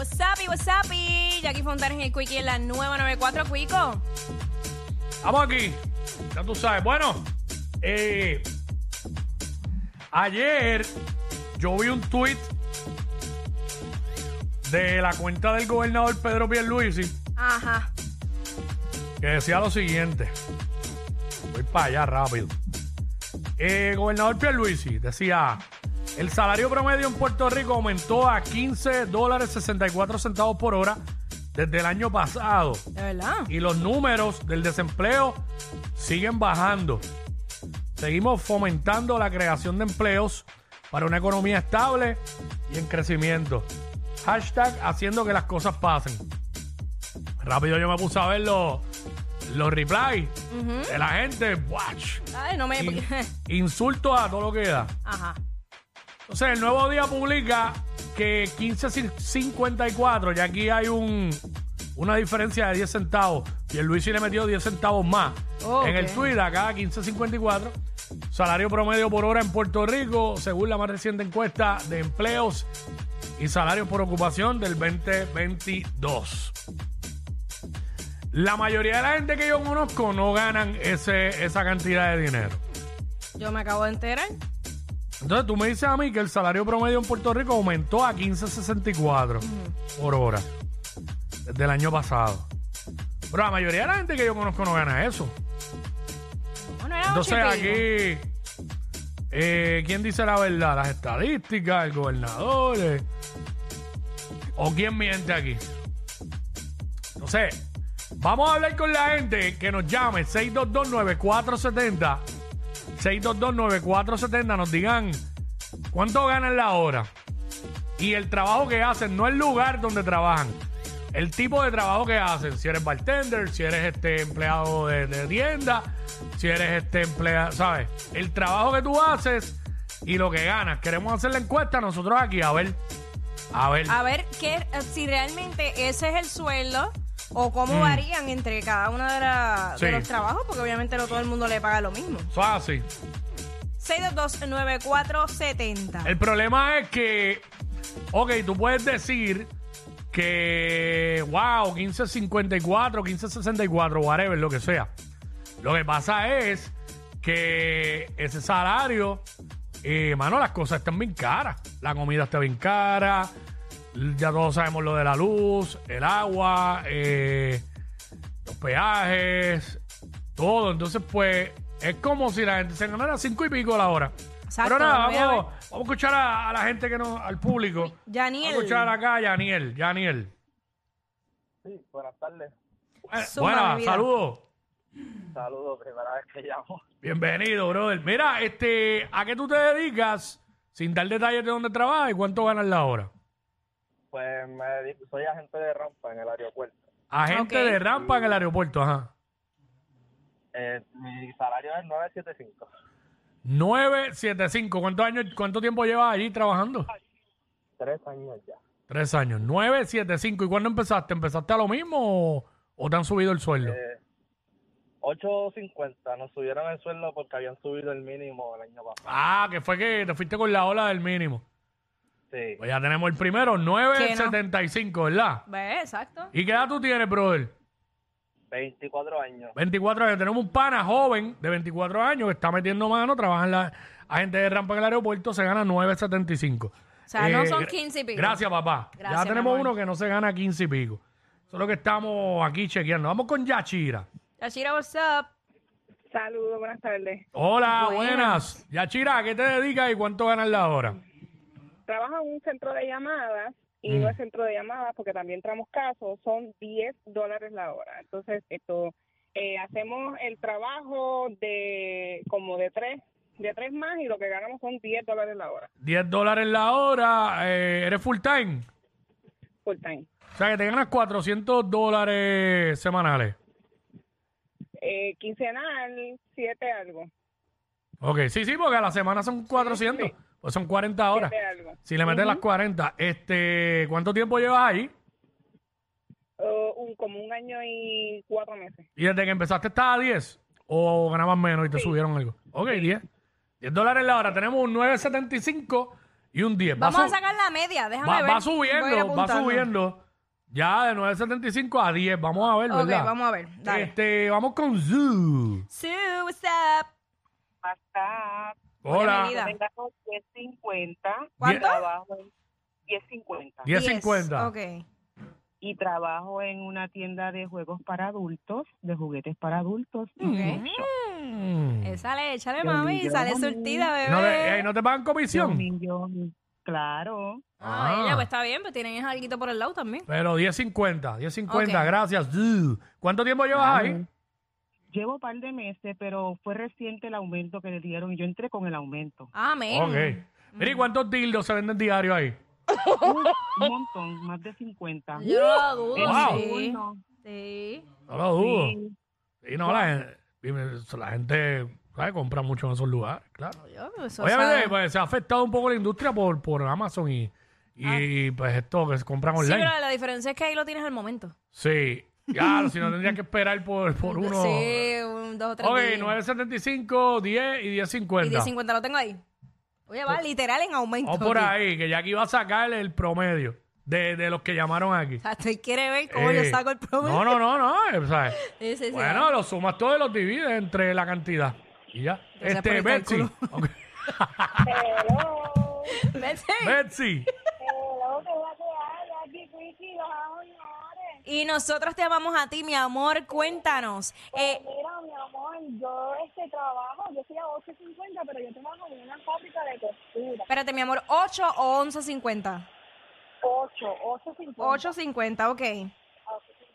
What's up, y what's up, y Jackie Fontanes en el Quickie en la nueva 94 Quico. Vamos aquí. Ya tú sabes. Bueno, eh, ayer yo vi un tweet de la cuenta del gobernador Pedro Pierluisi Ajá. que decía lo siguiente. Voy para allá rápido. Eh, gobernador Pierluisi decía, el salario promedio en Puerto Rico aumentó a 15 dólares 64 centavos por hora desde el año pasado. De verdad. y los números del desempleo siguen bajando. Seguimos fomentando la creación de empleos para una economía estable y en crecimiento. Hashtag haciendo que las cosas pasen. Rápido yo me puse a ver los, los replies de la gente. Watch. Ay, no me. In- insultos a todo lo que da. Ajá. Entonces, el nuevo día publica que 15.54, ya aquí hay un, una diferencia de 10 centavos. Y el Luis le metió 10 centavos más. En el Twitter, acá 15.54. Salario promedio por hora en Puerto Rico, según la más reciente encuesta de empleos y salarios por ocupación del 2022. La mayoría de la gente que yo conozco no ganan ese, esa cantidad de dinero. Yo me acabo de enterar. Entonces tú me dices a mí que el salario promedio en Puerto Rico aumentó a 15.64 por hora desde el año pasado. Pero la mayoría de la gente que yo conozco no gana eso. Bueno, era Entonces ocho y pico. aquí, eh, ¿quién dice la verdad? Las estadísticas, el gobernador, eh, o quién miente aquí. Entonces, vamos a hablar con la gente que nos llame 6229470. 6229470 nos digan cuánto ganan la hora y el trabajo que hacen, no el lugar donde trabajan, el tipo de trabajo que hacen, si eres bartender, si eres este empleado de, de tienda, si eres este empleado, ¿sabes? El trabajo que tú haces y lo que ganas. Queremos hacer la encuesta nosotros aquí, a ver, a ver. A ver qué, eh, si realmente ese es el sueldo o cómo varían entre cada uno de, la- de Mm. Sí. los trabajos, porque obviamente no todo el mundo le paga lo mismo. Así. 6229470. El problema es que, ok, tú puedes decir que, wow, 1554, 1564, whatever, lo que sea. Lo que pasa es que ese salario, eh, mano, las cosas están bien caras. La comida está bien cara. Ya todos sabemos lo de la luz, el agua, eh, los peajes, todo. Entonces, pues, es como si la gente se ganara cinco y pico la hora. Exacto, Pero nada, voy a vamos, vamos a escuchar a, a la gente que nos, al público. Yaniel. Vamos a escuchar acá a Yaniel, Yaniel. Sí, buenas tardes. Eh, Zumba, mi buenas, vida. saludos. Saludos, primera vez que llamo. Bienvenido, brother. Mira, este, ¿a qué tú te dedicas? Sin dar detalles de dónde trabajas y cuánto ganas la hora. Pues me soy agente de rampa en el aeropuerto. Agente Ok. de rampa en el aeropuerto, ajá. Eh, mi salario es 975. 975. ¿Cuántos años, cuánto tiempo llevas allí trabajando? Tres años ya. Tres años. 975. ¿Y cuándo empezaste? ¿Empezaste a lo mismo o, o te han subido el sueldo? Eh, 8.50. Nos subieron el sueldo porque habían subido el mínimo el año pasado. Ah, que fue que te fuiste con la ola del mínimo. Sí. Pues ya tenemos el primero, 975, ¿verdad? Ve, exacto. ¿Y qué edad tú tienes, brother? 24 años. 24 años. Tenemos un pana joven de 24 años que está metiendo mano, trabaja en la agente de rampa en el aeropuerto, se gana 9.75. O sea, no son 15 y pico. Gracias, papá. Gracias, ya tenemos uno que no se gana 15 y pico. Eso es lo que estamos aquí chequeando. Vamos con Yachira. Yashira, what's up? Saludos, buenas tardes. Hola, Buenas. buenas. Yachira, ¿a qué te dedicas y cuánto ganas la hora? Trabajo en un centro de llamadas y Mm. no es centro de llamadas porque también entramos casos, son 10 dólares la hora. Entonces, esto eh, hacemos el trabajo de como de tres, de tres más y lo que ganamos son 10 dólares la hora, 10 dólares la hora. eh, ¿Eres full time? full time. O sea, que te ganas 400 dólares semanales. Eh, quincenal, siete algo, Ok, sí, sí, porque a la semana son 400. Sí. Pues son 40 horas. Si le metes las 40, este, ¿cuánto tiempo llevas ahí? Uh, un, como un año y cuatro meses. ¿Y desde que empezaste estás a 10? ¿O ganabas menos y te subieron algo? Ok, 10. 10 dólares la hora. Tenemos un 9.75 y un 10. Va Vamos a su- sacar la media, déjame va, ver. va a subiendo, va subiendo. Ya de 9.75 a 10. Vamos a ver, Ok, ¿verdad? vamos a ver. Dale. Este, vamos con Zoo. Sue, what's up? Hasta Hola. Bienvenida. tengo 10.50. ¿Cuánto? Trabajo en 10.50. 10.50. Ok. Y trabajo en una tienda de juegos para adultos, de juguetes para adultos. y Ok. mucho. Mm. Ésale, échale, Yo mami. digo, Sale surtida, bebé. ¿No, te, eh, ¿No te pagan comisión? Millón, Claro. Ah, Ah. ella, pues está bien, pues tienen algo por el lado también. Pero 10.50, 10.50, Ok. gracias. ¿Cuánto tiempo llevas ahí? Llevo un par de meses, pero fue reciente el aumento que le dieron y yo entré con el aumento. Amén. Ok. Mira, ¿y cuántos dildos se venden diario ahí? Un montón, más de 50. Yo no lo dudo, Wow. sí. Sí. No lo dudo. sí. Sí, no, la, la gente ¿sabes? compra mucho en esos lugares, claro. Yo, eso Obviamente, pues, se ha afectado un poco la industria por, por Amazon y, y pues esto que se compran Ah. Sí, online. pero la diferencia es que ahí lo tienes al momento. Sí. Claro, si no tendría que esperar por, por uno. Sí, un, dos o tres Ok, días. 9.75, 10 y 10.50. Y 10.50 lo tengo ahí. Oye, va literal en aumento. Vamos por aquí. ahí, que ya aquí va a sacar el promedio de, de los que llamaron aquí. O sea, usted quiere ver cómo yo Eh, saco el promedio. No, no, no, no. eh, ¿sabes? Sí, sí, sí. Bueno, los sumas todos y los divides entre la cantidad. Y ya. Por Este, el Betsy. cálculo. Ok. Vete. Betsy. Y nosotros te amamos a ti, mi amor. Cuéntanos. Eh, Mira, mi amor, yo este trabajo, yo soy a 8.50, pero yo trabajo en una fábrica de costura. espérate, mi amor, 8 o 11.50. 8, 8.50. 8.50, ok.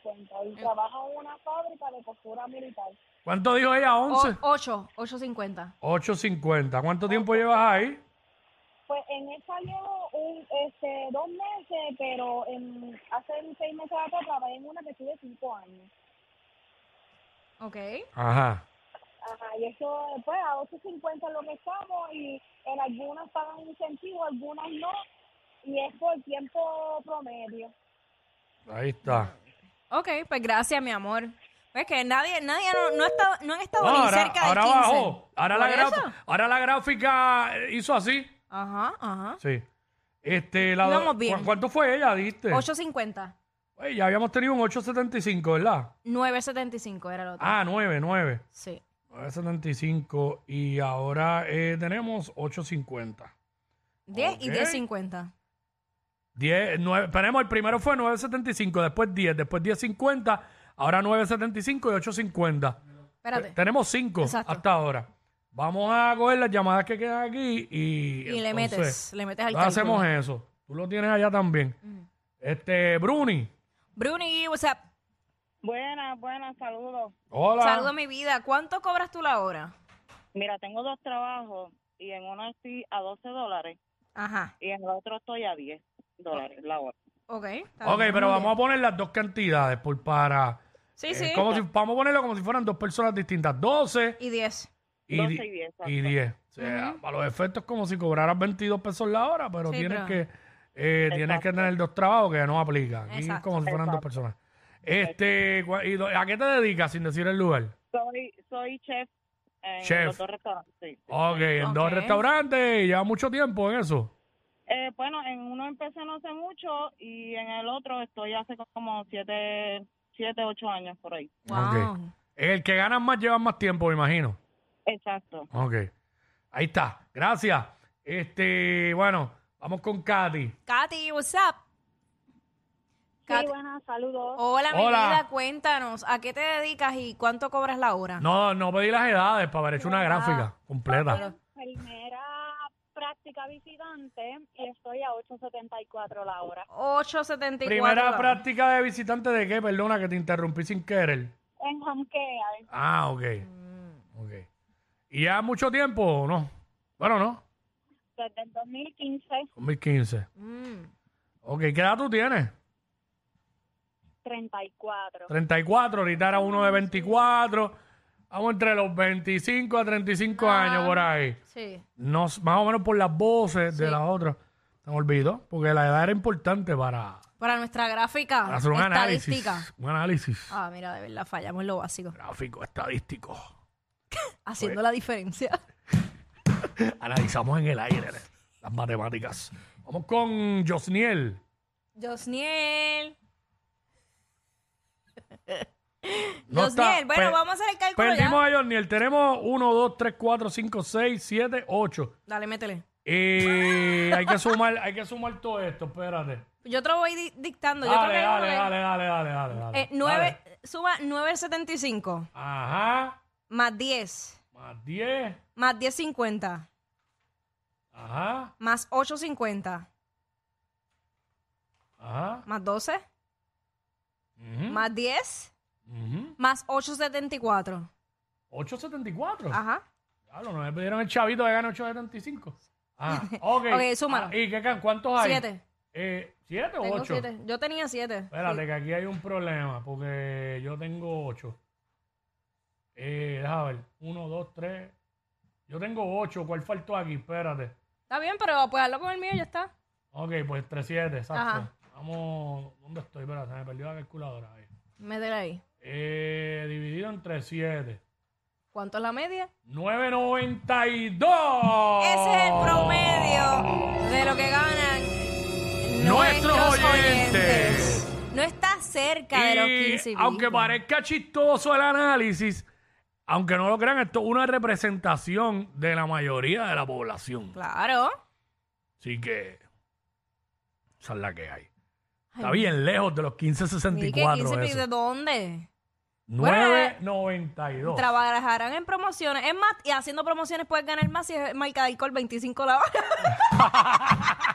8.50. Y trabajo en una fábrica de costura militar. ¿Cuánto dijo ella? O- 11. 8, 8.50. 8.50. ¿Cuánto tiempo llevas ahí? Pues en esa llevo un, este, dos meses, pero en, hace seis meses atrás trabajé en una que tuve cinco años. Ok. Ajá. Ajá, y eso, pues a 8.50 es lo que estamos y en algunas pagan incentivo, algunas no. Y es por tiempo promedio. Ahí está. Ok, pues gracias, mi amor. Pues que nadie, nadie no, no, ha estado- no han estado No, ni ahora cerca ahora del 15. bajó. Ahora la, ahora la gráfica hizo así. Ajá, ajá. Sí. Este, la, Íbamos bien. ¿cu- ¿Cuánto fue ella? Diste. 8.50. Oye, ya habíamos tenido un 8.75, ¿verdad? 9.75 era el otro. Ah, 9, 9. Sí. 9.75 y ahora eh, tenemos 8.50. 10 y Ok. 10.50. 10, 9, tenemos el primero fue 9.75, después 10, después 10.50, ahora 9.75 y 8.50. Espérate. Te- Tenemos 5 Exacto. hasta ahora. Vamos a coger las llamadas que quedan aquí y. Y le entonces, metes, le metes al no hacemos cálculo. eso. Tú lo tienes allá también. Este, Bruni. Bruni, what's up? Buenas, buenas, saludos. Hola. Saludo mi vida. ¿Cuánto cobras tú la hora? Mira, tengo dos trabajos y en uno estoy a 12 dólares Ajá. y en el otro estoy a 10 dólares la hora. Ok. está Ok, bien. pero vamos a poner las dos cantidades por para. Sí, eh, sí. como si- vamos a ponerlo como si fueran dos personas distintas. 12 Y 10. Y, 12 di- y 10, y 10. O sea, para los efectos es como si cobraras 22 pesos la hora, pero Sí, tienes pero- que eh, tienes que tener dos trabajos que no aplica. Aquí es Exacto. como si fueran dos personas. Este, y ¿A qué te dedicas sin decir el lugar? Soy, soy chef en Chef. los dos restaurantes. sí. Ok, en dos restaurantes y lleva mucho tiempo en eso. Eh, bueno, en uno empecé no hace mucho y en el otro estoy hace como 7, siete 8 años por ahí. Wow. El que ganan más llevan más tiempo, me imagino. Exacto. Ok. Ahí está. Gracias. Este, bueno, vamos con Katy. Katy, what's up? Sí, Katy. buenas, saludos. Hola, mi Hola. vida. Cuéntanos, ¿a qué te dedicas y cuánto cobras la hora? No, no pedí las edades para haber hecho una gráfica completa. Primera práctica visitante y estoy a 8.74 la hora. 8.74. Primera la hora. práctica de visitante de qué? Perdona que te interrumpí sin querer. En home care. Ah, ok. Ok. ¿Y ya mucho tiempo o no? Bueno, no. Desde el 2015, 2015. Mm. Ok, ¿qué edad tú tienes? 34. 34, ahorita era uno de 24. Vamos entre los 25 a 35 años por ahí. Sí. No, más o menos por las voces de Sí. la otra. Se me olvidó, porque la edad era importante para, Para nuestra gráfica para hacer un análisis. estadística. Un análisis Ah, mira, de verdad, fallamos lo básico. gráfico, estadístico. Haciendo la diferencia. Analizamos en el aire Las matemáticas. Vamos con Josniel. Josniel. No Josniel, está. bueno, Pe- vamos a hacer el cálculo Perdimos ya. a Josniel. Tenemos 1, 2, 3, 4, 5, 6, 7, 8. Dale, métele. Eh, hay que sumar, hay que sumar todo esto, espérate. Yo te lo voy di- dictando. Yo creo Dale, que hay dale, dale, dale, dale, dale, dale. Eh, nueve, suma 9.75 Dale. Ajá. Más 10 Más 10. más 10.50 Ajá. más 8.50 Ajá. más 12 Ujú, más 10 ujú. más 8.74. 8.74. Ajá. Claro, no me pidieron el chavito de ganar 8.75. Ah, ok. Ok, súmalo. Ah, ¿Y qué, cuántos hay? 7. Eh, ¿Siete o Tengo 8? 7. Yo tenía 7. Espérate, que aquí hay un problema, porque yo tengo 8. Eh, déjame ver. 1, 2, 3. Yo tengo 8. ¿Cuál faltó aquí? Espérate. Está bien, pero pues hazlo con el mío y ya está. Ok, pues 3, 7, exacto. Ajá. Vamos. ¿Dónde estoy? Espérate, se me perdió la calculadora. Ahí. Métele ahí. Eh, dividido entre 7. ¿Cuánto es la media? 9.92. Ese es el promedio de lo que ganan Nuestros nuestros oyentes. No está cerca de los Y 15 y aunque parezca chistoso el análisis, aunque no lo crean, esto es una representación de la mayoría de la población. Claro. Así que esa es la que hay. Está bien lejos de los Mire, ¿qué 1564. 15 y eso. ¿De dónde? 992. Trabajarán en promociones. Es más, y haciendo promociones puedes ganar más si es marca de alcohol 25 la hora.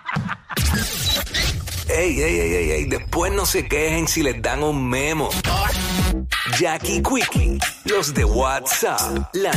Ey, ey, ey, ey, ey, después no se quejen si les dan un memo. Jackie Quickie, los de WhatsApp, la